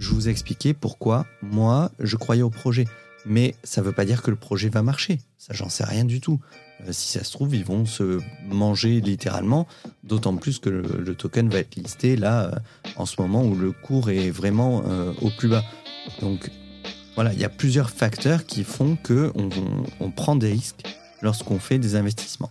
je vous ai expliqué pourquoi moi, je croyais au projet. Mais ça ne veut pas dire que le projet va marcher. Ça, j'en sais rien du tout. Euh, si ça se trouve, ils vont se manger littéralement, d'autant plus que le, token va être listé là, euh, en ce moment où le cours est vraiment euh, au plus bas. Donc voilà, il y a plusieurs facteurs qui font qu'on on prend des risques lorsqu'on fait des investissements.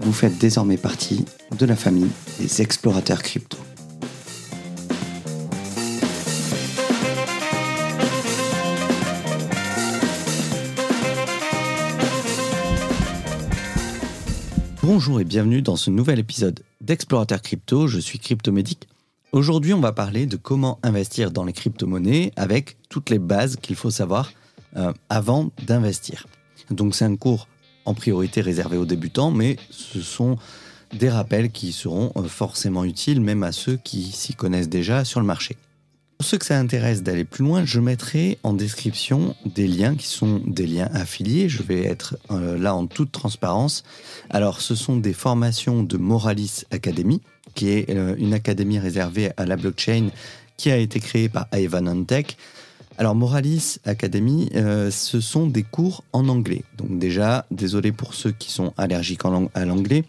vous faites désormais partie de la famille des explorateurs crypto. Bonjour et bienvenue dans ce nouvel épisode d'Explorateur Crypto, je suis Cryptomédic. Aujourd'hui on va parler de comment investir dans les crypto-monnaies avec toutes les bases qu'il faut savoir euh, avant d'investir. Donc c'est un cours en priorité réservé aux débutants, mais ce sont des rappels qui seront euh, forcément utiles même à ceux qui s'y connaissent déjà sur le marché. Pour ceux que ça intéresse d'aller plus loin, je mettrai en description des liens qui sont des liens affiliés. Je vais être euh, là en toute transparence. Alors, ce sont des formations de Moralis Academy, qui est euh, une académie réservée à la blockchain qui a été créée par Ivan Antec. Alors Moralis Academy, euh, ce sont des cours en anglais. Donc déjà, désolé pour ceux qui sont allergiques à l'anglais,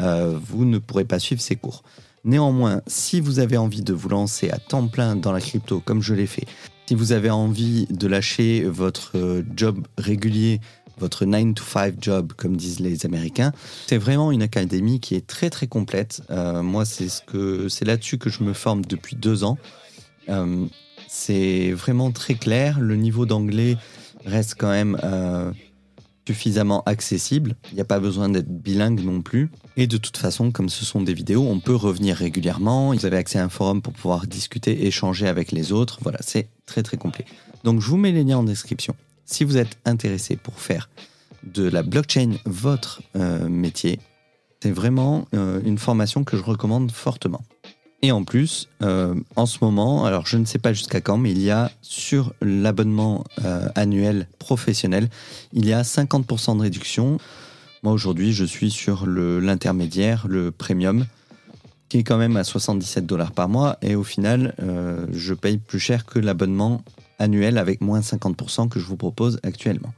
euh, vous ne pourrez pas suivre ces cours. Néanmoins, si vous avez envie de vous lancer à temps plein dans la crypto comme je l'ai fait, si vous avez envie de lâcher votre euh, job régulier, votre 9 to 5 job, comme disent les Américains. C'est vraiment une académie qui est très très complète. moi, c'est ce là-dessus que je me forme depuis deux ans. C'est vraiment très clair. Le niveau d'anglais reste quand même euh, suffisamment accessible. Il n'y a pas besoin d'être bilingue non plus. Et de toute façon, comme ce sont des vidéos, on peut revenir régulièrement. Vous avez accès à un forum pour pouvoir discuter, échanger avec les autres. Voilà, c'est très très complet. Donc je vous mets les liens en description. Si vous êtes intéressé pour faire de la blockchain votre euh, métier, c'est vraiment euh, une formation que je recommande fortement. Et en plus, euh, en ce moment, alors je ne sais pas jusqu'à quand, mais il y a sur l'abonnement euh, annuel professionnel, il y a 50% de réduction. Moi aujourd'hui, je suis sur l'intermédiaire, le, premium, qui est quand même à 77 dollars par mois. Et au final, euh, je paye plus cher que l'abonnement annuel avec moins 50% que je vous propose actuellement.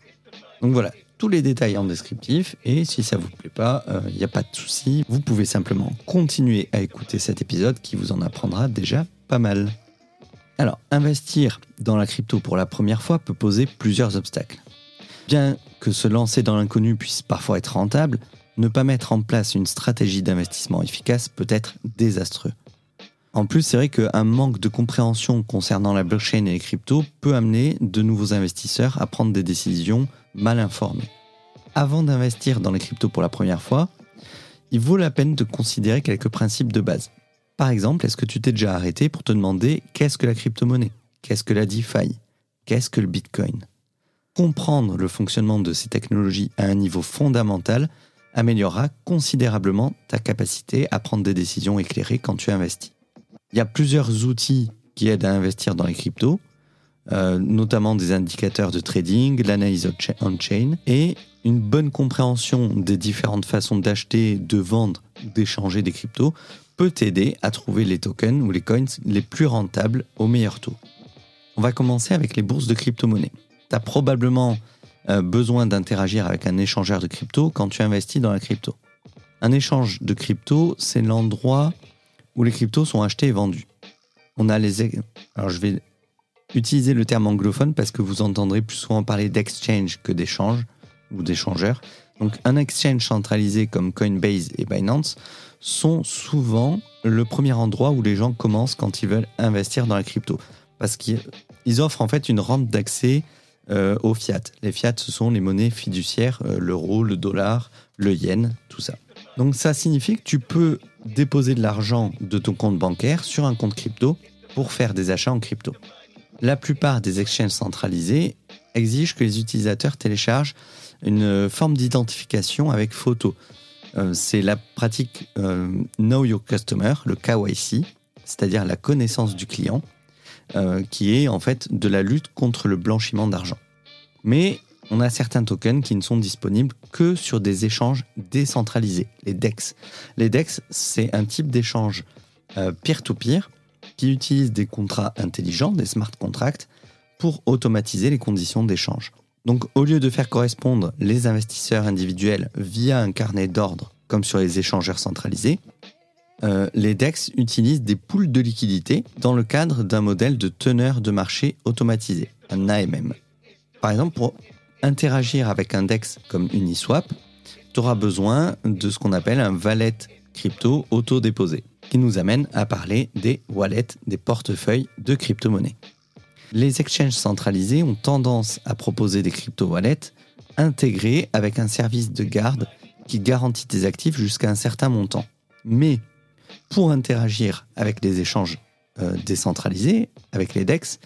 Donc voilà, tous les détails en descriptif et si ça vous plaît pas, il euh, n'y a pas de souci. Vous pouvez simplement continuer à écouter cet épisode qui vous en apprendra déjà pas mal. Alors, investir dans la crypto pour la première fois peut poser plusieurs obstacles. Bien que se lancer dans l'inconnu puisse parfois être rentable, ne pas mettre en place une stratégie d'investissement efficace peut être désastreux. En plus, c'est vrai qu'un manque de compréhension concernant la blockchain et les cryptos peut amener de nouveaux investisseurs à prendre des décisions mal informés. Avant d'investir dans les cryptos pour la première fois, il vaut la peine de considérer quelques principes de base. Par exemple, est-ce que tu t'es déjà arrêté pour te demander qu'est-ce que la crypto-monnaie? Qu'est-ce que la DeFi? Qu'est-ce que le Bitcoin? Comprendre le fonctionnement de ces technologies à un niveau fondamental améliorera considérablement ta capacité à prendre des décisions éclairées quand tu investis. Il y a plusieurs outils qui aident à investir dans les cryptos. Euh, notamment des indicateurs de trading, l'analyse on-chain et une bonne compréhension des différentes façons d'acheter, de vendre, d'échanger des cryptos peut t'aider à trouver les tokens ou les coins les plus rentables au meilleur taux. On va commencer avec les bourses de crypto-monnaies. Tu as probablement euh, besoin d'interagir avec un échangeur de crypto quand tu investis dans la crypto. Un échange de crypto, c'est l'endroit où les cryptos sont achetés et vendus. On a les alors je vais Utilisez le terme anglophone parce que vous entendrez plus souvent parler d'exchange que d'échange ou d'échangeur. Donc un exchange centralisé comme Coinbase et Binance sont souvent le premier endroit où les gens commencent quand ils veulent investir dans la crypto. Parce qu'ils offrent en fait une rampe d'accès euh, au fiat. Les fiat, ce sont les monnaies fiduciaires, euh, l'euro, le dollar, le yen, tout ça. Donc ça signifie que tu peux déposer de l'argent de ton compte bancaire sur un compte crypto pour faire des achats en crypto. La plupart des exchanges centralisés exigent que les utilisateurs téléchargent une forme d'identification avec photo. Euh, c'est la pratique euh, Know Your Customer, le KYC, c'est-à-dire la connaissance du client, euh, qui est en fait de la lutte contre le blanchiment d'argent. Mais on a certains tokens qui ne sont disponibles que sur des échanges décentralisés, les DEX. Les DEX, c'est un type d'échange peer-to-peer qui utilise des contrats intelligents, des smart contracts, pour automatiser les conditions d'échange. Donc au lieu de faire correspondre les investisseurs individuels via un carnet d'ordre comme sur les échangeurs centralisés, euh, les DEX utilisent des poules de liquidités dans le cadre d'un modèle de teneur de marché automatisé, un AMM. Par exemple, pour interagir avec un DEX comme Uniswap, tu auras besoin de ce qu'on appelle un wallet crypto auto-déposé, qui nous amène à parler des wallets, des portefeuilles de crypto-monnaies. Les exchanges centralisés ont tendance à proposer des crypto-wallets intégrés avec un service de garde qui garantit tes actifs jusqu'à un certain montant. Mais pour interagir avec les échanges euh, décentralisés, avec les DEX,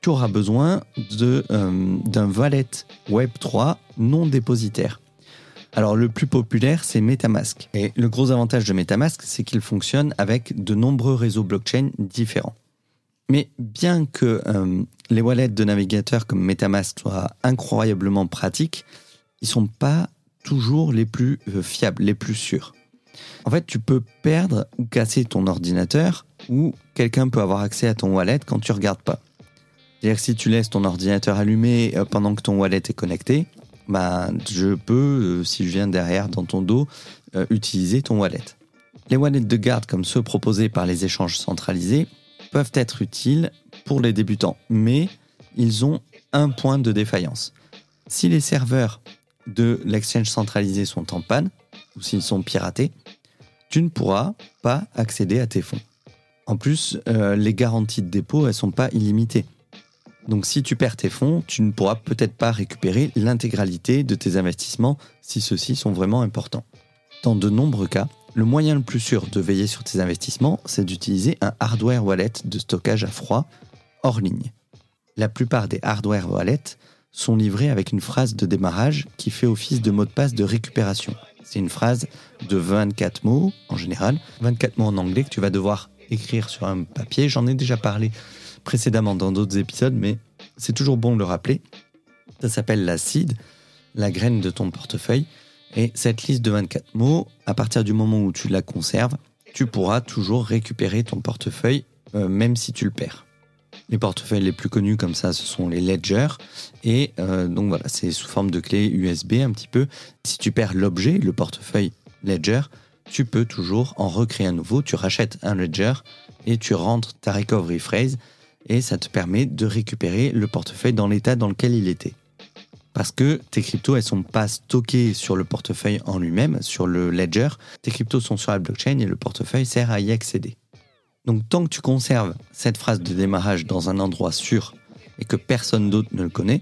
tu auras besoin euh, d'un wallet Web3 non dépositaire. Alors le plus populaire, c'est Metamask. Et le gros avantage de Metamask, c'est qu'il fonctionne avec de nombreux réseaux blockchain différents. Mais bien que euh, les wallets de navigateurs comme Metamask soient incroyablement pratiques, ils sont pas toujours les plus euh, fiables, les plus sûrs. En fait, tu peux perdre ou casser ton ordinateur ou quelqu'un peut avoir accès à ton wallet quand tu regardes pas. C'est-à-dire que si tu laisses ton ordinateur allumé euh, pendant que ton wallet est connecté, bah, je peux, si je viens derrière dans ton dos, utiliser ton wallet. Les wallets de garde comme ceux proposés par les échanges centralisés peuvent être utiles pour les débutants, mais ils ont un point de défaillance. Si les serveurs de l'exchange centralisé sont en panne, ou s'ils sont piratés, tu ne pourras pas accéder à tes fonds. En plus, euh, les garanties de dépôt, elles sont pas illimitées. Donc si tu perds tes fonds, tu ne pourras peut-être pas récupérer l'intégralité de tes investissements si ceux-ci sont vraiment importants. Dans de nombreux cas, le moyen le plus sûr de veiller sur tes investissements, c'est d'utiliser un hardware wallet de stockage à froid hors ligne. La plupart des hardware wallets sont livrés avec une phrase de démarrage qui fait office de mot de passe de récupération. C'est une phrase de 24 mots en général, 24 mots en anglais que tu vas devoir écrire sur un papier. J'en ai déjà parlé précédemment dans d'autres épisodes, mais c'est toujours bon de le rappeler. Ça s'appelle la seed, la graine de ton portefeuille. Et cette liste de 24 mots, à partir du moment où tu la conserves, tu pourras toujours récupérer ton portefeuille, euh, même si tu le perds. Les portefeuilles les plus connus comme ça, ce sont les ledgers. Et euh, donc voilà, c'est sous forme de clé USB un petit peu. Si tu perds l'objet, le portefeuille ledger, tu peux toujours en recréer un nouveau. Tu rachètes un ledger et tu rentres ta recovery phrase et ça te permet de récupérer le portefeuille dans l'état dans lequel il était parce que tes cryptos, elles sont pas stockées sur le portefeuille en lui-même, sur le ledger. Tes cryptos sont sur la blockchain et le portefeuille sert à y accéder. Donc tant que tu conserves cette phrase de démarrage dans un endroit sûr et que personne d'autre ne le connaît,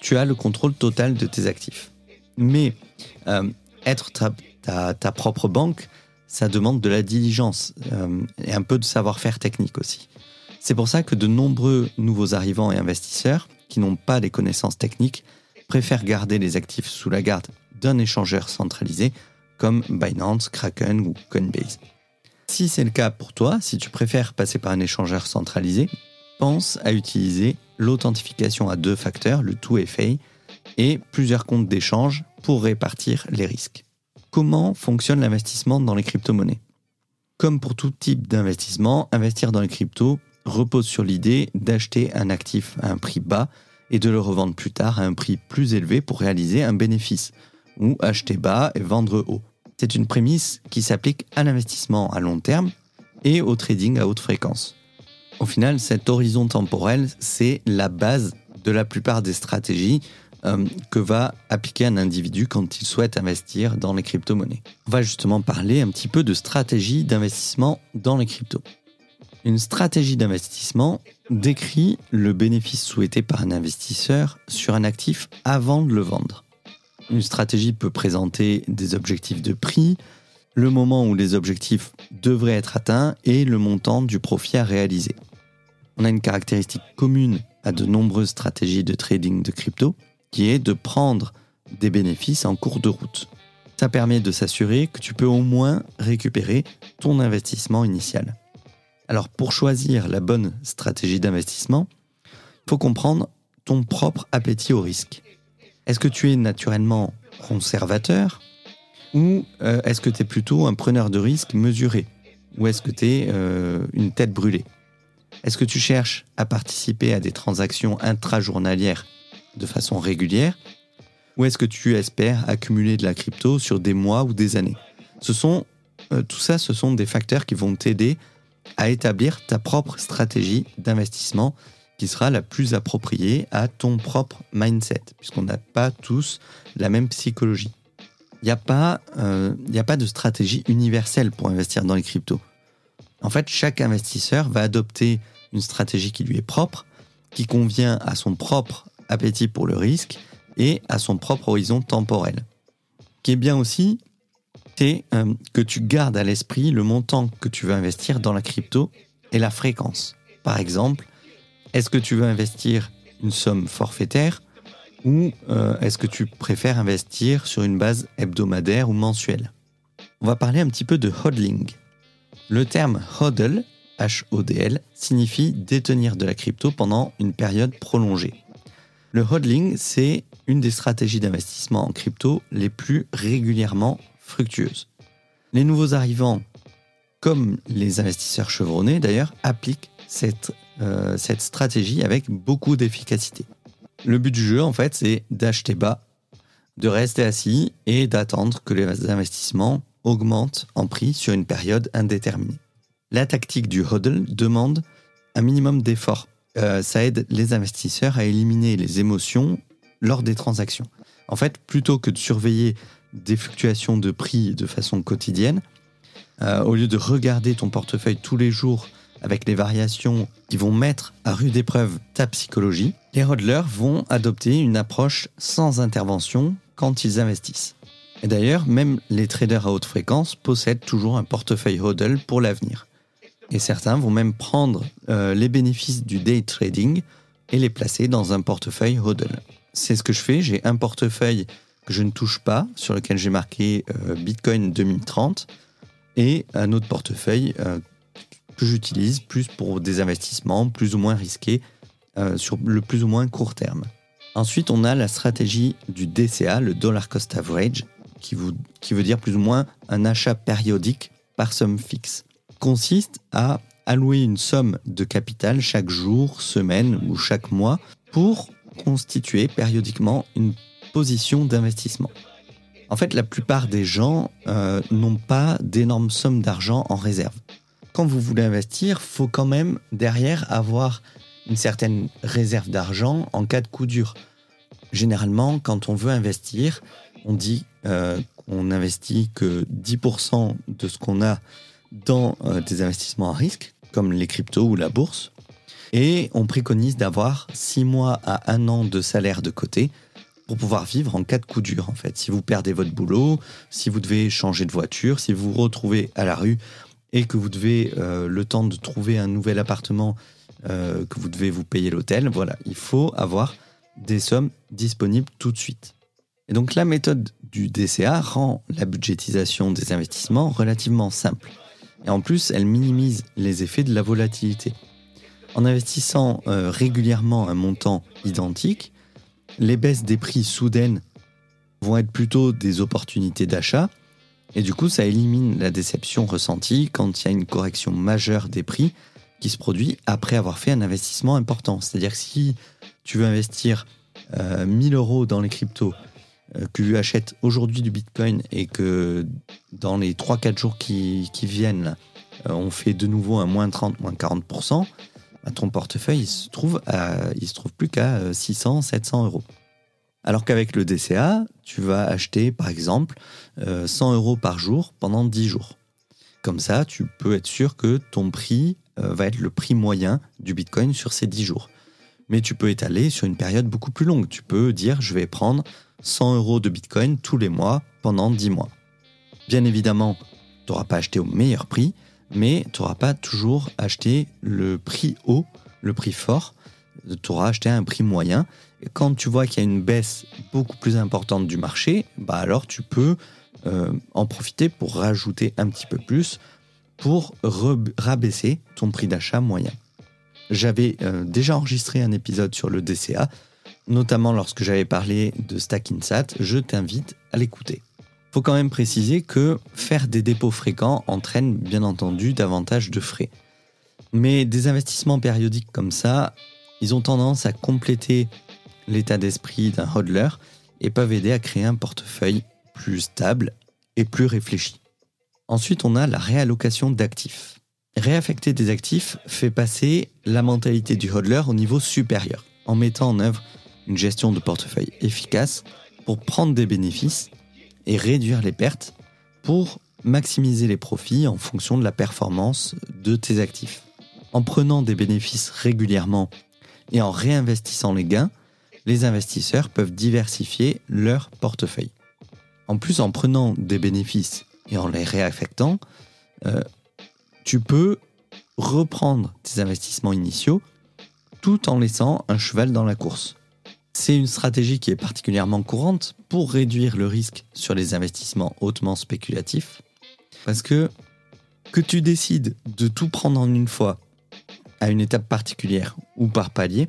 tu as le contrôle total de tes actifs. Mais euh, être ta, propre banque, ça demande de la diligence euh, et un peu de savoir-faire technique aussi. C'est pour ça que de nombreux nouveaux arrivants et investisseurs qui n'ont pas les connaissances techniques préfèrent garder les actifs sous la garde d'un échangeur centralisé comme Binance, Kraken ou Coinbase. Si c'est le cas pour toi, si tu préfères passer par un échangeur centralisé, pense à utiliser l'authentification à deux facteurs, le 2FA, et plusieurs comptes d'échange pour répartir les risques. Comment fonctionne l'investissement dans les crypto-monnaies? Comme pour tout type d'investissement, investir dans les cryptos repose sur l'idée d'acheter un actif à un prix bas et de le revendre plus tard à un prix plus élevé pour réaliser un bénéfice, ou acheter bas et vendre haut. C'est une prémisse qui s'applique à l'investissement à long terme et au trading à haute fréquence. Au final, cet horizon temporel, c'est la base de la plupart des stratégies euh, que va appliquer un individu quand il souhaite investir dans les crypto-monnaies. On va justement parler un petit peu de stratégie d'investissement dans les cryptos. Une stratégie d'investissement décrit le bénéfice souhaité par un investisseur sur un actif avant de le vendre. Une stratégie peut présenter des objectifs de prix, le moment où les objectifs devraient être atteints et le montant du profit à réaliser. On a une caractéristique commune à de nombreuses stratégies de trading de crypto, qui est de prendre des bénéfices en cours de route. Ça permet de s'assurer que tu peux au moins récupérer ton investissement initial. Alors pour choisir la bonne stratégie d'investissement, il faut comprendre ton propre appétit au risque. Est-ce que tu es naturellement conservateur ou euh, est-ce que tu es plutôt un preneur de risque mesuré Ou est-ce que tu es euh, une tête brûlée? Est-ce que tu cherches à participer à des transactions intrajournalières de façon régulière Ou est-ce que tu espères accumuler de la crypto sur des mois ou des années? Euh, Tout ça, ce sont des facteurs qui vont t'aider à établir ta propre stratégie d'investissement qui sera la plus appropriée à ton propre mindset, puisqu'on n'a pas tous la même psychologie. Il n'y a, pas, euh, a pas de stratégie universelle pour investir dans les cryptos. En fait, chaque investisseur va adopter une stratégie qui lui est propre, qui convient à son propre appétit pour le risque et à son propre horizon temporel. Ce qui est bien aussi, c'est euh, que tu gardes à l'esprit le montant que tu veux investir dans la crypto et la fréquence. Par exemple, est-ce que tu veux investir une somme forfaitaire ou euh, est-ce que tu préfères investir sur une base hebdomadaire ou mensuelle? On va parler un petit peu de hodling. Le terme hodl, H-O-D-L, signifie détenir de la crypto pendant une période prolongée. Le hodling, c'est une des stratégies d'investissement en crypto les plus régulièrement fructueuses. Les nouveaux arrivants, comme les investisseurs chevronnés d'ailleurs, appliquent cette, euh, cette stratégie avec beaucoup d'efficacité. Le but du jeu, en fait, c'est d'acheter bas, de rester assis et d'attendre que les investissements augmentent en prix sur une période indéterminée. La tactique du hodl demande un minimum d'effort euh, ça aide les investisseurs à éliminer les émotions lors des transactions. En fait, plutôt que de surveiller des fluctuations de prix de façon quotidienne, euh, au lieu de regarder ton portefeuille tous les jours avec les variations qui vont mettre à rude épreuve ta psychologie, les hodlers vont adopter une approche sans intervention quand ils investissent. Et d'ailleurs, même les traders à haute fréquence possèdent toujours un portefeuille hodl pour l'avenir. Et certains vont même prendre euh, les bénéfices du day trading et les placer dans un portefeuille hodl. C'est ce que je fais. J'ai un portefeuille que je ne touche pas, sur lequel j'ai marqué euh, Bitcoin 2030, et un autre portefeuille euh, que j'utilise plus pour des investissements plus ou moins risqués sur le plus ou moins court terme. Ensuite, on a la stratégie du DCA, le Dollar Cost Average, qui, qui veut dire plus ou moins un achat périodique par somme fixe consiste à allouer une somme de capital chaque jour, semaine ou chaque mois pour constituer périodiquement une position d'investissement. En fait, la plupart des gens euh, n'ont pas d'énormes sommes d'argent en réserve. Quand vous voulez investir, faut quand même derrière avoir une certaine réserve d'argent en cas de coup dur. Généralement, quand on veut investir, on dit euh, qu'on investit que 10% de ce qu'on a dans euh, des investissements à risque, comme les cryptos ou la bourse. Et on préconise d'avoir 6 mois à 1 an de salaire de côté pour pouvoir vivre en cas de coup dur, en fait. Si vous perdez votre boulot, si vous devez changer de voiture, si vous vous retrouvez à la rue et que vous devez, euh, le temps de trouver un nouvel appartement, euh, que vous devez vous payer l'hôtel, voilà, il faut avoir des sommes disponibles tout de suite. Et donc la méthode du DCA rend la budgétisation des investissements relativement simple. Et en plus, elle minimise les effets de la volatilité. En investissant euh, régulièrement un montant identique, les baisses des prix soudaines vont être plutôt des opportunités d'achat. Et du coup, ça élimine la déception ressentie quand il y a une correction majeure des prix qui se produit après avoir fait un investissement important. C'est-à-dire que si tu veux investir 1000 euh, euros dans les cryptos euh, que tu achètes aujourd'hui du Bitcoin et que dans les 3-4 jours qui, viennent, euh, on fait de nouveau un moins 30, moins 40%, ton portefeuille il se trouve, se trouve plus qu'à 600, euh, 700 euros. Alors qu'avec le DCA, tu vas acheter par exemple 100 euros par jour pendant 10 jours. Comme ça, tu peux être sûr que ton prix euh, va être le prix moyen du Bitcoin sur ces 10 jours. Mais tu peux étaler sur une période beaucoup plus longue. Tu peux dire je vais prendre 100 euros de Bitcoin tous les mois pendant 10 mois. Bien évidemment, tu n'auras pas acheté au meilleur prix, mais tu n'auras pas toujours acheté le prix haut, le prix fort. Tu auras acheté un prix moyen. Quand tu vois qu'il y a une baisse beaucoup plus importante du marché, bah alors tu peux euh, en profiter pour rajouter un petit peu plus pour rabaisser ton prix d'achat moyen. J'avais euh, déjà enregistré un épisode sur le DCA, notamment lorsque j'avais parlé de Stackinsat, je t'invite à l'écouter. Faut quand même préciser que faire des dépôts fréquents entraîne bien entendu davantage de frais. Mais des investissements périodiques comme ça, ils ont tendance à compléter l'état d'esprit d'un hodler et peuvent aider à créer un portefeuille plus stable et plus réfléchi. Ensuite, on a la réallocation d'actifs. Réaffecter des actifs fait passer la mentalité du hodler au niveau supérieur, en mettant en œuvre une gestion de portefeuille efficace pour prendre des bénéfices et réduire les pertes pour maximiser les profits en fonction de la performance de tes actifs. En prenant des bénéfices régulièrement et en réinvestissant les gains, les investisseurs peuvent diversifier leur portefeuille. En plus, en prenant des bénéfices et en les réaffectant, euh, tu peux reprendre tes investissements initiaux tout en laissant un cheval dans la course. C'est une stratégie qui est particulièrement courante pour réduire le risque sur les investissements hautement spéculatifs. Parce que que tu décides de tout prendre en une fois à une étape particulière ou par palier,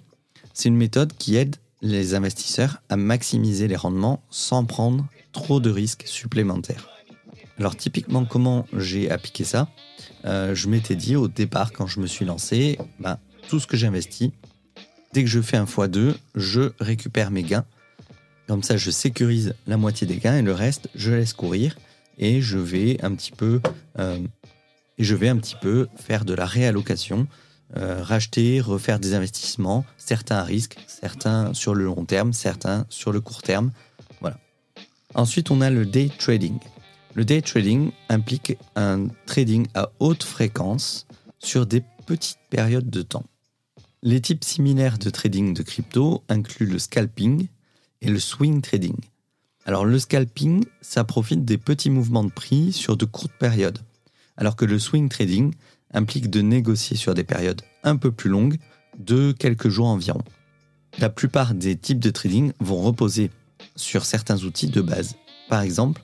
c'est une méthode qui aide les investisseurs à maximiser les rendements sans prendre trop de risques supplémentaires. Alors typiquement comment j'ai appliqué ça? Euh, Je m'étais dit au départ quand je me suis lancé, bah, tout ce que j'investis, dès que je fais un x2, je récupère mes gains. Comme ça, je sécurise la moitié des gains et le reste, je laisse courir et je vais un petit peu, euh, faire de la réallocation, euh, racheter, refaire des investissements, certains à risque, certains sur le long terme, certains sur le court terme. Voilà. Ensuite, on a le day trading. Le day trading implique un trading à haute fréquence sur des petites périodes de temps. Les types similaires de trading de crypto incluent le scalping et le swing trading. Alors le scalping, ça profite des petits mouvements de prix sur de courtes périodes, alors que le swing trading implique de négocier sur des périodes un peu plus longues, de quelques jours environ. La plupart des types de trading vont reposer sur certains outils de base. Par exemple,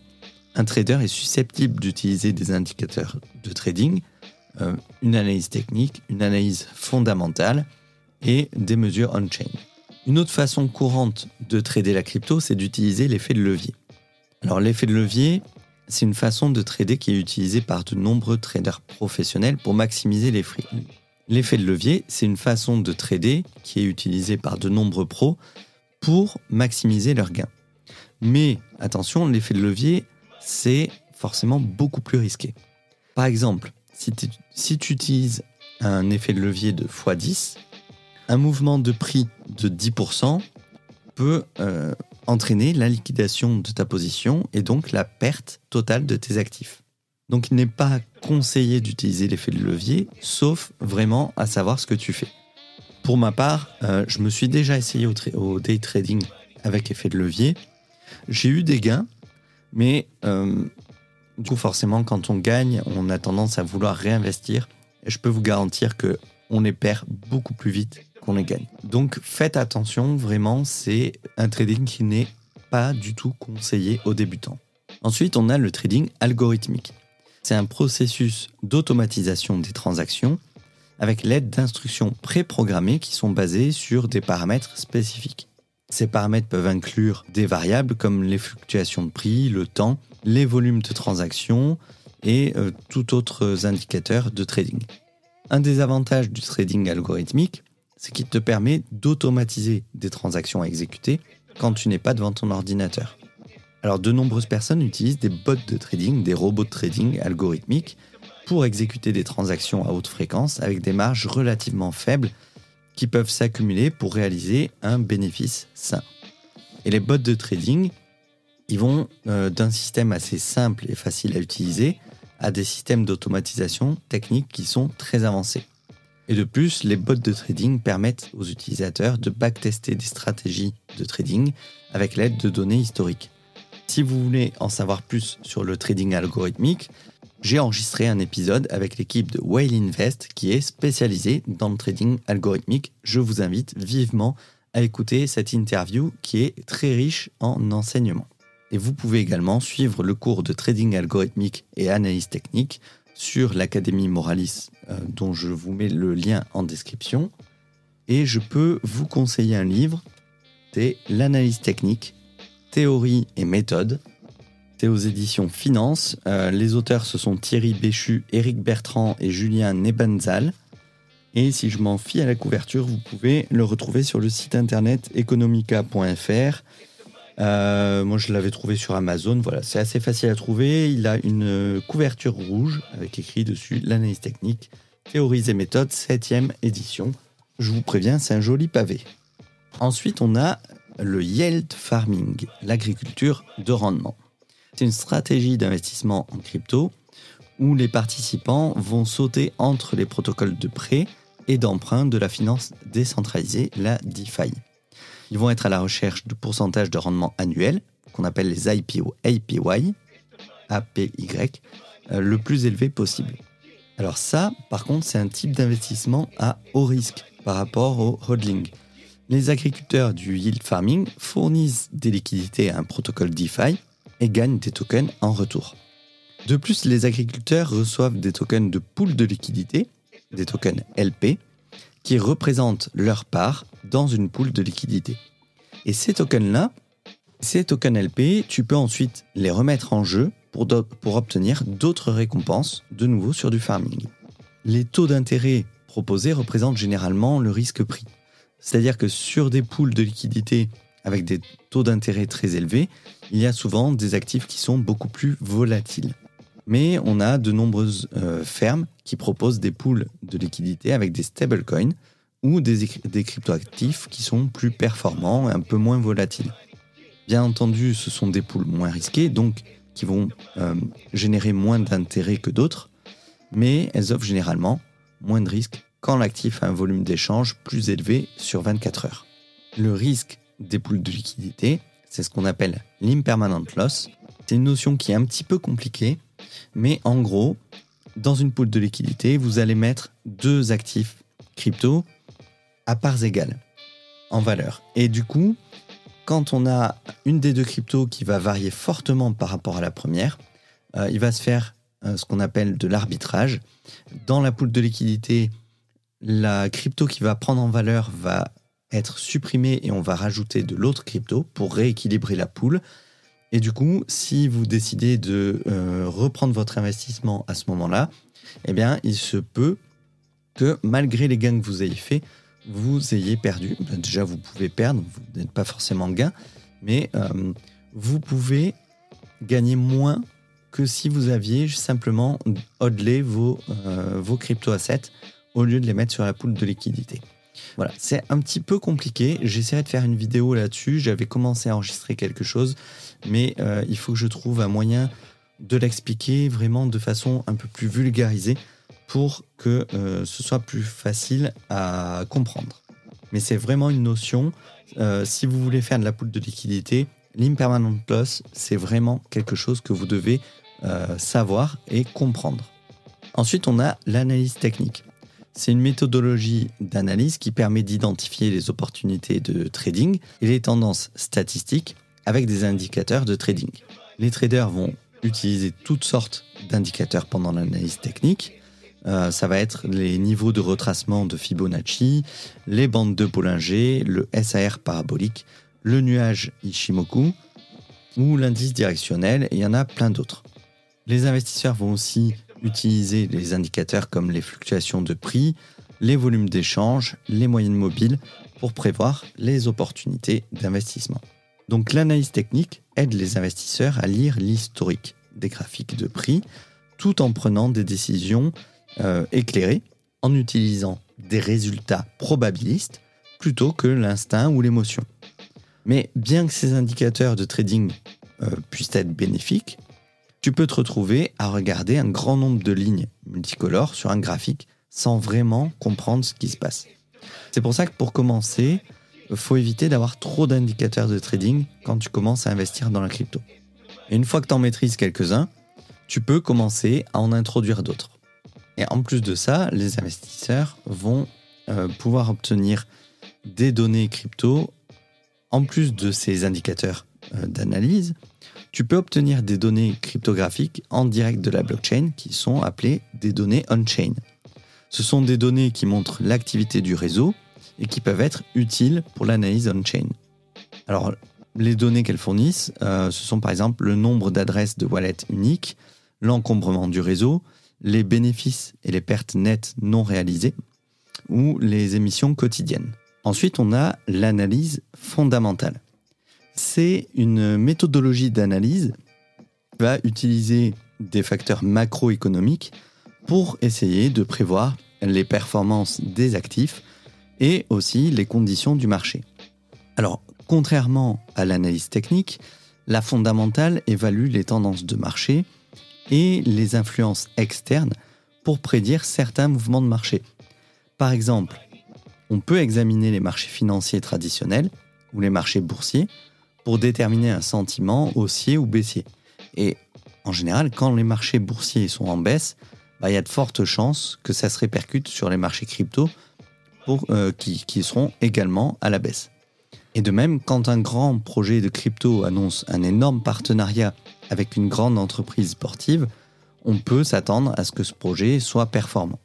un trader est susceptible d'utiliser des indicateurs de trading, euh, une analyse technique, une analyse fondamentale et des mesures on-chain. Une autre façon courante de trader la crypto, c'est d'utiliser l'effet de levier. Alors l'effet de levier, c'est une façon de trader qui est utilisée par de nombreux traders professionnels pour maximiser les fruits. L'effet de levier, c'est une façon de trader qui est utilisée par de nombreux pros pour maximiser leurs gains. Mais attention, l'effet de levier, c'est forcément beaucoup plus risqué. Par exemple, si, tu utilises un effet de levier de x10, un mouvement de prix de 10% peut euh, entraîner la liquidation de ta position et donc la perte totale de tes actifs. Donc il n'est pas conseillé d'utiliser l'effet de levier, sauf vraiment à savoir ce que tu fais. Pour ma part, euh, je me suis déjà essayé au day trading avec effet de levier. J'ai eu des gains, mais euh, du coup, forcément, quand on gagne, on a tendance à vouloir réinvestir. Et je peux vous garantir que on les perd beaucoup plus vite les gagne. Donc faites attention, vraiment, c'est un trading qui n'est pas du tout conseillé aux débutants. Ensuite, on a le trading algorithmique. C'est un processus d'automatisation des transactions avec l'aide d'instructions préprogrammées qui sont basées sur des paramètres spécifiques. Ces paramètres peuvent inclure des variables comme les fluctuations de prix, le temps, les volumes de transactions et euh, tout autres indicateurs de trading. Un des avantages du trading algorithmique, c'est qu'il te permet d'automatiser des transactions à exécuter quand tu n'es pas devant ton ordinateur. Alors de nombreuses personnes utilisent des bots de trading, des robots de trading algorithmiques pour exécuter des transactions à haute fréquence avec des marges relativement faibles qui peuvent s'accumuler pour réaliser un bénéfice sain. Et les bots de trading, ils vont euh, d'un système assez simple et facile à utiliser à des systèmes d'automatisation techniques qui sont très avancés. Et de plus, les bots de trading permettent aux utilisateurs de backtester des stratégies de trading avec l'aide de données historiques. Si vous voulez en savoir plus sur le trading algorithmique, j'ai enregistré un épisode avec l'équipe de Whale Invest qui est spécialisée dans le trading algorithmique. Je vous invite vivement à écouter cette interview qui est très riche en enseignements. Et vous pouvez également suivre le cours de trading algorithmique et analyse technique sur l'Académie Moralis, euh, dont je vous mets le lien en description. Et je peux vous conseiller un livre, c'est L'analyse technique, théorie et méthode. C'est aux éditions Finance. Euh, les auteurs, ce sont Thierry Béchu, Éric Bertrand et Julien Nebenzal. Et si je m'en fie à la couverture, vous pouvez le retrouver sur le site internet economica.fr euh, moi, je l'avais trouvé sur Amazon. Voilà, c'est assez facile à trouver. Il a une couverture rouge avec écrit dessus l'analyse technique, théories et méthodes, 7 édition. Je vous préviens, c'est un joli pavé. Ensuite, on a le yield farming, l'agriculture de rendement. C'est une stratégie d'investissement en crypto où les participants vont sauter entre les protocoles de prêt et d'emprunt de la finance décentralisée, la DeFi. Ils vont être à la recherche de pourcentage de rendement annuel, qu'on appelle les IPO APY, APY, euh, le plus élevé possible. Alors ça, par contre, c'est un type d'investissement à haut risque par rapport au hodling. Les agriculteurs du yield farming fournissent des liquidités à un protocole DeFi et gagnent des tokens en retour. De plus, les agriculteurs reçoivent des tokens de pool de liquidité, des tokens LP, qui représentent leur part dans une pool de liquidité. Et ces tokens-là, ces tokens LP, tu peux ensuite les remettre en jeu pour, pour obtenir d'autres récompenses, de nouveau sur du farming. Les taux d'intérêt proposés représentent généralement le risque pris. C'est-à-dire que sur des pools de liquidité avec des taux d'intérêt très élevés, il y a souvent des actifs qui sont beaucoup plus volatiles. Mais on a de nombreuses euh, fermes qui proposent des pools de liquidité avec des stablecoins ou des, cryptoactifs qui sont plus performants et un peu moins volatiles. Bien entendu, ce sont des pools moins risqués, donc qui vont euh, générer moins d'intérêt que d'autres, mais elles offrent généralement moins de risques quand l'actif a un volume d'échange plus élevé sur 24 heures. Le risque des pools de liquidité, c'est ce qu'on appelle l'impermanent loss. C'est une notion qui est un petit peu compliquée, mais en gros, dans une pool de liquidité, vous allez mettre deux actifs crypto à parts égales en valeur. Et du coup, quand on a une des deux cryptos qui va varier fortement par rapport à la première, euh, il va se faire euh, ce qu'on appelle de l'arbitrage. Dans la pool de liquidité, la crypto qui va prendre en valeur va être supprimée et on va rajouter de l'autre crypto pour rééquilibrer la pool. Et du coup, si vous décidez de euh, reprendre votre investissement à ce moment-là, eh bien, il se peut que malgré les gains que vous ayez faits, vous ayez perdu. Ben, déjà, vous pouvez perdre, vous n'êtes pas forcément gain, mais euh, vous pouvez gagner moins que si vous aviez simplement hodlé vos, euh, vos crypto-assets au lieu de les mettre sur la poule de liquidité. Voilà, c'est un petit peu compliqué. J'essaierai de faire une vidéo là-dessus. J'avais commencé à enregistrer quelque chose, mais euh, il faut que je trouve un moyen de l'expliquer vraiment de façon un peu plus vulgarisée pour que euh, ce soit plus facile à comprendre. Mais c'est vraiment une notion. Euh, si vous voulez faire de la poule de liquidité, l'impermanent loss, c'est vraiment quelque chose que vous devez savoir et comprendre. Ensuite, on a l'analyse technique. C'est une méthodologie d'analyse qui permet d'identifier les opportunités de trading et les tendances statistiques avec des indicateurs de trading. Les traders vont utiliser toutes sortes d'indicateurs pendant l'analyse technique. Euh, ça va être les niveaux de retracement de Fibonacci, les bandes de Bollinger, le SAR parabolique, le nuage Ichimoku ou l'indice directionnel, et il y en a plein d'autres. Les investisseurs vont aussi utiliser les indicateurs comme les fluctuations de prix, les volumes d'échange, les moyennes mobiles pour prévoir les opportunités d'investissement. Donc l'analyse technique aide les investisseurs à lire l'historique des graphiques de prix tout en prenant des décisions euh, éclairées en utilisant des résultats probabilistes plutôt que l'instinct ou l'émotion. Mais bien que ces indicateurs de trading euh, puissent être bénéfiques, tu peux te retrouver à regarder un grand nombre de lignes multicolores sur un graphique sans vraiment comprendre ce qui se passe. C'est pour ça que pour commencer, faut éviter d'avoir trop d'indicateurs de trading quand tu commences à investir dans la crypto. Et une fois que tu en maîtrises quelques-uns, tu peux commencer à en introduire d'autres. Et en plus de ça, les investisseurs vont euh, pouvoir obtenir des données crypto en plus de ces indicateurs euh, d'analyse. Tu peux obtenir des données cryptographiques en direct de la blockchain qui sont appelées des données on-chain. Ce sont des données qui montrent l'activité du réseau et qui peuvent être utiles pour l'analyse on-chain. Alors, les données qu'elles fournissent, euh, ce sont par exemple le nombre d'adresses de wallet uniques, l'encombrement du réseau, les bénéfices et les pertes nettes non réalisées, ou les émissions quotidiennes. Ensuite, on a l'analyse fondamentale. C'est une méthodologie d'analyse qui va utiliser des facteurs macroéconomiques pour essayer de prévoir les performances des actifs et aussi les conditions du marché. Alors, contrairement à l'analyse technique, la fondamentale évalue les tendances de marché et les influences externes pour prédire certains mouvements de marché. Par exemple, on peut examiner les marchés financiers traditionnels ou les marchés boursiers pour déterminer un sentiment haussier ou baissier. Et en général, quand les marchés boursiers sont en baisse, bah, il y a de fortes chances que ça se répercute sur les marchés crypto pour, euh, qui, qui seront également à la baisse. Et de même, quand un grand projet de crypto annonce un énorme partenariat avec une grande entreprise sportive, on peut s'attendre à ce que ce projet soit performant.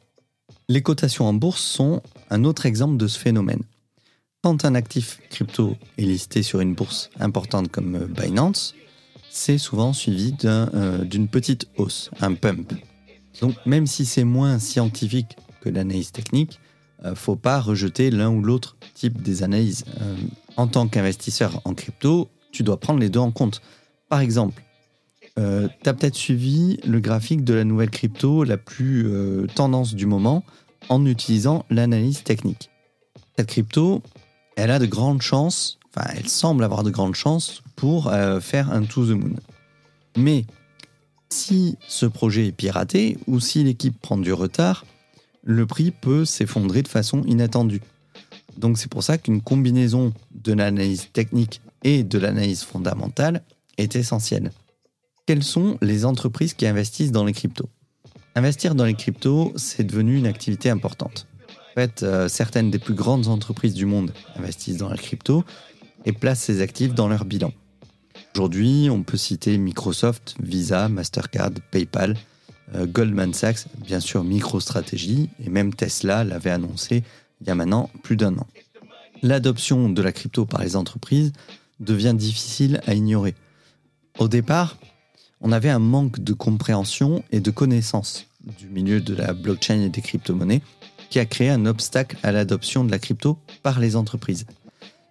Les cotations en bourse sont un autre exemple de ce phénomène. Quand un actif crypto est listé sur une bourse importante comme Binance, c'est souvent suivi euh, d'une petite hausse, un pump. Donc même si c'est moins scientifique que l'analyse technique, ne euh, faut pas rejeter l'un ou l'autre type des analyses. Euh, en tant qu'investisseur en crypto, tu dois prendre les deux en compte. Par exemple, euh, tu as peut-être suivi le graphique de la nouvelle crypto, la plus tendance du moment, en utilisant l'analyse technique. Cette crypto, elle a de grandes chances, enfin elle semble avoir de grandes chances pour faire un to the moon. Mais si ce projet est piraté ou si l'équipe prend du retard, le prix peut s'effondrer de façon inattendue. Donc c'est pour ça qu'une combinaison de l'analyse technique et de l'analyse fondamentale est essentielle. Quelles sont les entreprises qui investissent dans les cryptos? Investir dans les cryptos, c'est devenu une activité importante. En fait, euh, certaines des plus grandes entreprises du monde investissent dans les cryptos et placent ces actifs dans leur bilan. Aujourd'hui, on peut citer Microsoft, Visa, Mastercard, PayPal, euh, Goldman Sachs, bien sûr MicroStrategy, et même Tesla l'avait annoncé il y a maintenant plus d'un an. L'adoption de la crypto par les entreprises devient difficile à ignorer. Au départ, on avait un manque de compréhension et de connaissance du milieu de la blockchain et des crypto-monnaies qui a créé un obstacle à l'adoption de la crypto par les entreprises.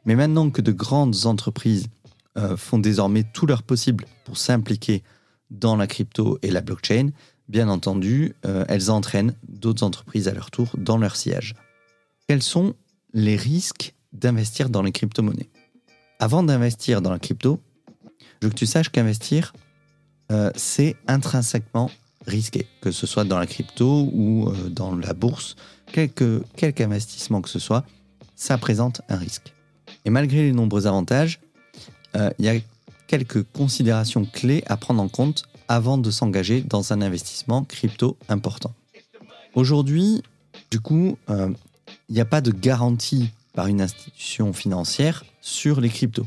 Mais maintenant que de grandes entreprises euh, font désormais tout leur possible pour s'impliquer dans la crypto et la blockchain, bien entendu, euh, elles entraînent d'autres entreprises à leur tour dans leur sillage. Quels sont les risques d'investir dans les crypto-monnaies? Avant d'investir dans la crypto, je veux que tu saches qu'investir, euh, c'est intrinsèquement risqué, que ce soit dans la crypto ou euh, dans la bourse, quelque, quelque investissement que ce soit, ça présente un risque. Et malgré les nombreux avantages, il y a quelques considérations clés à prendre en compte avant de s'engager dans un investissement crypto important. Aujourd'hui, du coup, il euh, n'y a pas de garantie par une institution financière sur les cryptos.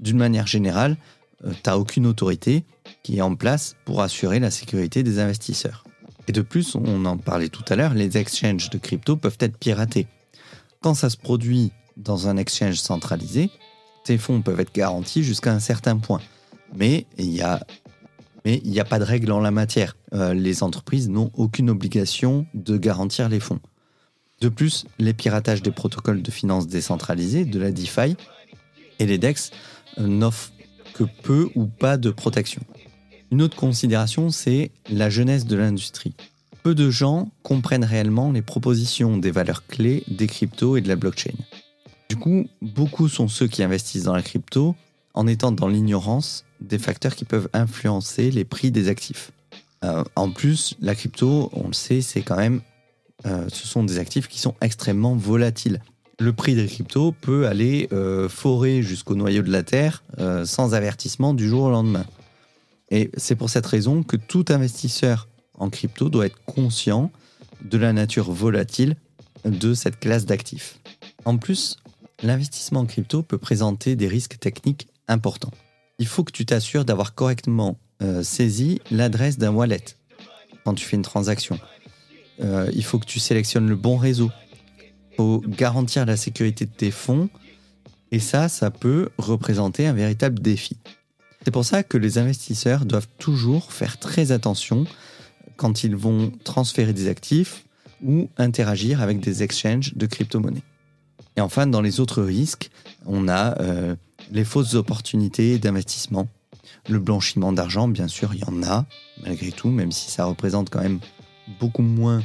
D'une manière générale, euh, tu n'as aucune autorité qui est en place pour assurer la sécurité des investisseurs. Et de plus, on en parlait tout à l'heure, les exchanges de crypto peuvent être piratés. Quand ça se produit dans un exchange centralisé, tes fonds peuvent être garantis jusqu'à un certain point. Mais il y a mais il n'y a pas de règle en la matière. Euh, les entreprises n'ont aucune obligation de garantir les fonds. De plus, les piratages des protocoles de finances décentralisés, de la DeFi, et les DEX euh, n'offrent que peu ou pas de protection. Une autre considération, c'est la jeunesse de l'industrie. Peu de gens comprennent réellement les propositions des valeurs clés des cryptos et de la blockchain. Du coup, beaucoup sont ceux qui investissent dans la crypto en étant dans l'ignorance des facteurs qui peuvent influencer les prix des actifs. Euh, en plus, la crypto, on le sait, c'est quand même euh, ce sont des actifs qui sont extrêmement volatiles. Le prix des cryptos peut aller euh, forer jusqu'au noyau de la Terre sans avertissement du jour au lendemain. Et c'est pour cette raison que tout investisseur en crypto doit être conscient de la nature volatile de cette classe d'actifs. En plus, l'investissement en crypto peut présenter des risques techniques importants. Il faut que tu t'assures d'avoir correctement saisi l'adresse d'un wallet quand tu fais une transaction. Euh, il faut que tu sélectionnes le bon réseau. Il faut garantir la sécurité de tes fonds. Et ça, ça peut représenter un véritable défi. C'est pour ça que les investisseurs doivent toujours faire très attention quand ils vont transférer des actifs ou interagir avec des exchanges de crypto-monnaies. Et enfin, dans les autres risques, on a euh, les fausses opportunités d'investissement. Le blanchiment d'argent, bien sûr, il y en a, malgré tout, même si ça représente quand même beaucoup moins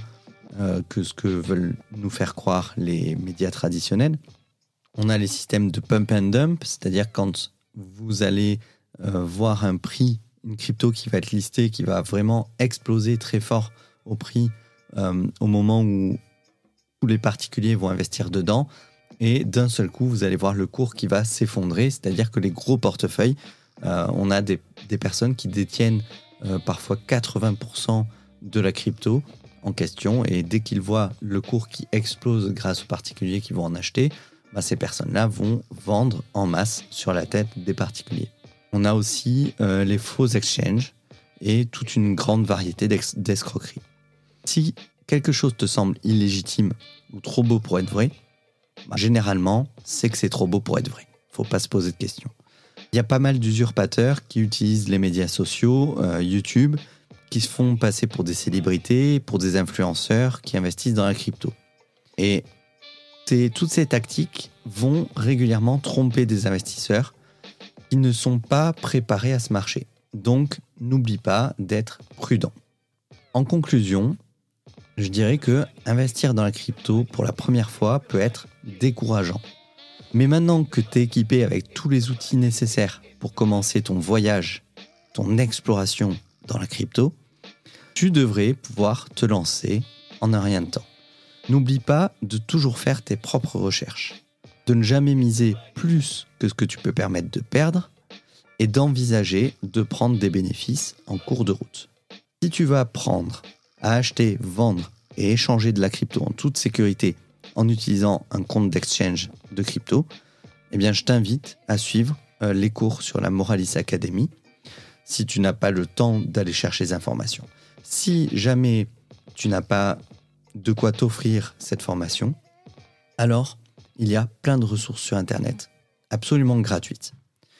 euh, que ce que veulent nous faire croire les médias traditionnels. On a les systèmes de pump and dump, c'est-à-dire quand vous allez euh, voir un prix, une crypto qui va être listée, qui va vraiment exploser très fort au prix euh, au moment où tous les particuliers vont investir dedans. Et d'un seul coup, vous allez voir le cours qui va s'effondrer, c'est-à-dire que les gros portefeuilles, on a des, des, personnes qui détiennent parfois 80% de la crypto en question et dès qu'ils voient le cours qui explose grâce aux particuliers qui vont en acheter, bah, ces personnes-là vont vendre en masse sur la tête des particuliers. On a aussi euh, les faux exchanges et toute une grande variété d'escroqueries. Si quelque chose te semble illégitime ou trop beau pour être vrai, bah, généralement, c'est que c'est trop beau pour être vrai. Faut pas se poser de questions. Il y a pas mal d'usurpateurs qui utilisent les médias sociaux, euh, YouTube, qui se font passer pour des célébrités, pour des influenceurs qui investissent dans la crypto. Et toutes ces tactiques vont régulièrement tromper des investisseurs qui ne sont pas préparés à ce marché. Donc, n'oublie pas d'être prudent. En conclusion, je dirais que investir dans la crypto pour la première fois peut être décourageant. Mais maintenant que tu es équipé avec tous les outils nécessaires pour commencer ton voyage, ton exploration dans la crypto, tu devrais pouvoir te lancer en un rien de temps. N'oublie pas de toujours faire tes propres recherches, de ne jamais miser plus que ce que tu peux permettre de perdre et d'envisager de prendre des bénéfices en cours de route. Si tu veux apprendre à acheter, vendre et échanger de la crypto en toute sécurité en utilisant un compte d'exchange de crypto, eh je t'invite à suivre euh, les cours sur la Moralis Academy si tu n'as pas le temps d'aller chercher les informations. Si jamais tu n'as pas de quoi t'offrir cette formation, alors il y a plein de ressources sur Internet, absolument gratuites.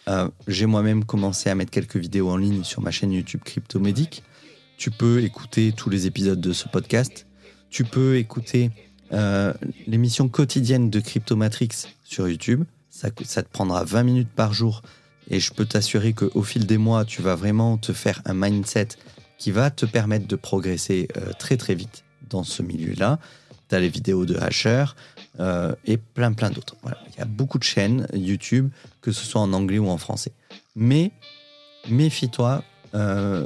Euh, j'ai moi-même commencé à mettre quelques vidéos en ligne sur ma chaîne YouTube Cryptomédic. Tu peux écouter tous les épisodes de ce podcast. Tu peux écouter euh, l'émission quotidienne de Cryptomatrix sur YouTube. Ça, te prendra 20 minutes par jour et je peux t'assurer qu'au fil des mois, tu vas vraiment te faire un mindset qui va te permettre de progresser euh, très très vite dans ce milieu-là. Tu as les vidéos de Hasher euh, et plein plein d'autres. Il y a beaucoup de chaînes YouTube, que ce soit en anglais ou en français. Mais méfie-toi, euh,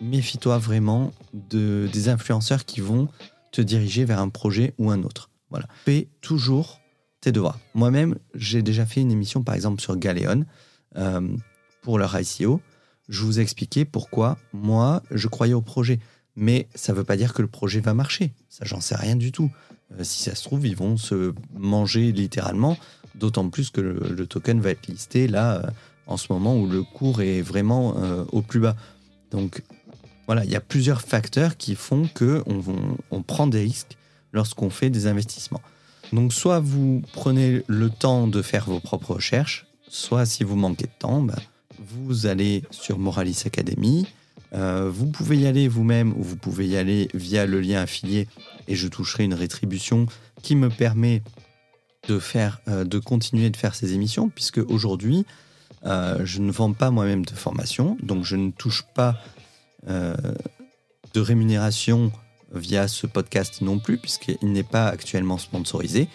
méfie-toi vraiment de, des influenceurs qui vont te diriger vers un projet ou un autre. Voilà. Fais toujours tes devoirs. Moi-même, j'ai déjà fait une émission par exemple sur Galéon. Euh, pour leur ICO, je vous ai expliqué pourquoi moi, je croyais au projet. Mais ça ne veut pas dire que le projet va marcher. Ça, j'en sais rien du tout. Euh, si ça se trouve, ils vont se manger littéralement, d'autant plus que le, token va être listé là, euh, en ce moment où le cours est vraiment au plus bas. Donc voilà, il y a plusieurs facteurs qui font qu'on on prend des risques lorsqu'on fait des investissements. Donc soit vous prenez le temps de faire vos propres recherches, soit si vous manquez de temps, bah, vous allez sur Moralis Academy. Euh, vous pouvez y aller vous-même ou vous pouvez y aller via le lien affilié et je toucherai une rétribution qui me permet de, faire, euh, de continuer de faire ces émissions puisque aujourd'hui, euh, je ne vends pas moi-même de formation, donc je ne touche pas de rémunération via ce podcast non plus puisqu'il n'est pas actuellement sponsorisé.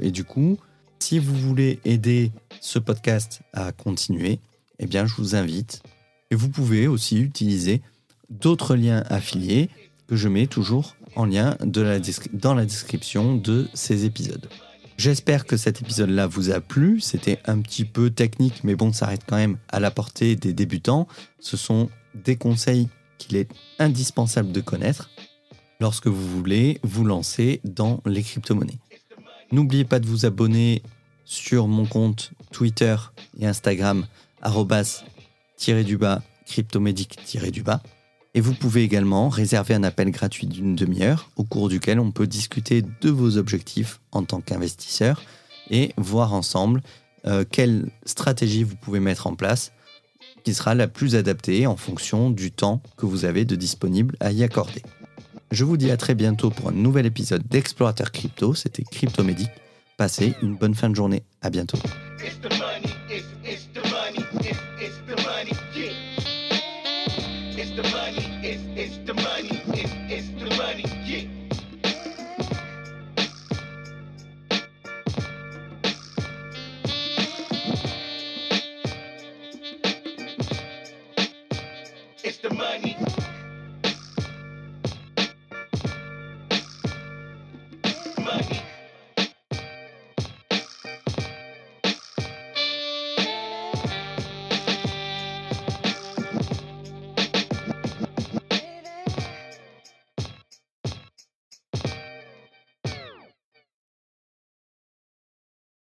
et du coup, si vous voulez aider ce podcast à continuer, eh bien, je vous invite. Et vous pouvez aussi utiliser d'autres liens affiliés que je mets toujours en lien dans la description de ces épisodes. J'espère que cet épisode-là vous a plu. C'était un petit peu technique, mais bon, ça reste quand même à la portée des débutants. Ce sont des conseils qu'il est indispensable de connaître lorsque vous voulez vous lancer dans les crypto-monnaies. N'oubliez pas de vous abonner sur mon compte Twitter et Instagram, arrobas-du-bas, cryptomédic-du-bas. Et vous pouvez également réserver un appel gratuit d'une demi-heure au cours duquel on peut discuter de vos objectifs en tant qu'investisseur et voir ensemble euh, quelle stratégie vous pouvez mettre en place qui sera la plus adaptée en fonction du temps que vous avez de disponible à y accorder. Je vous dis à très bientôt pour un nouvel épisode d'Explorateur Crypto, c'était Cryptomédic. Passez une bonne fin de journée, à bientôt.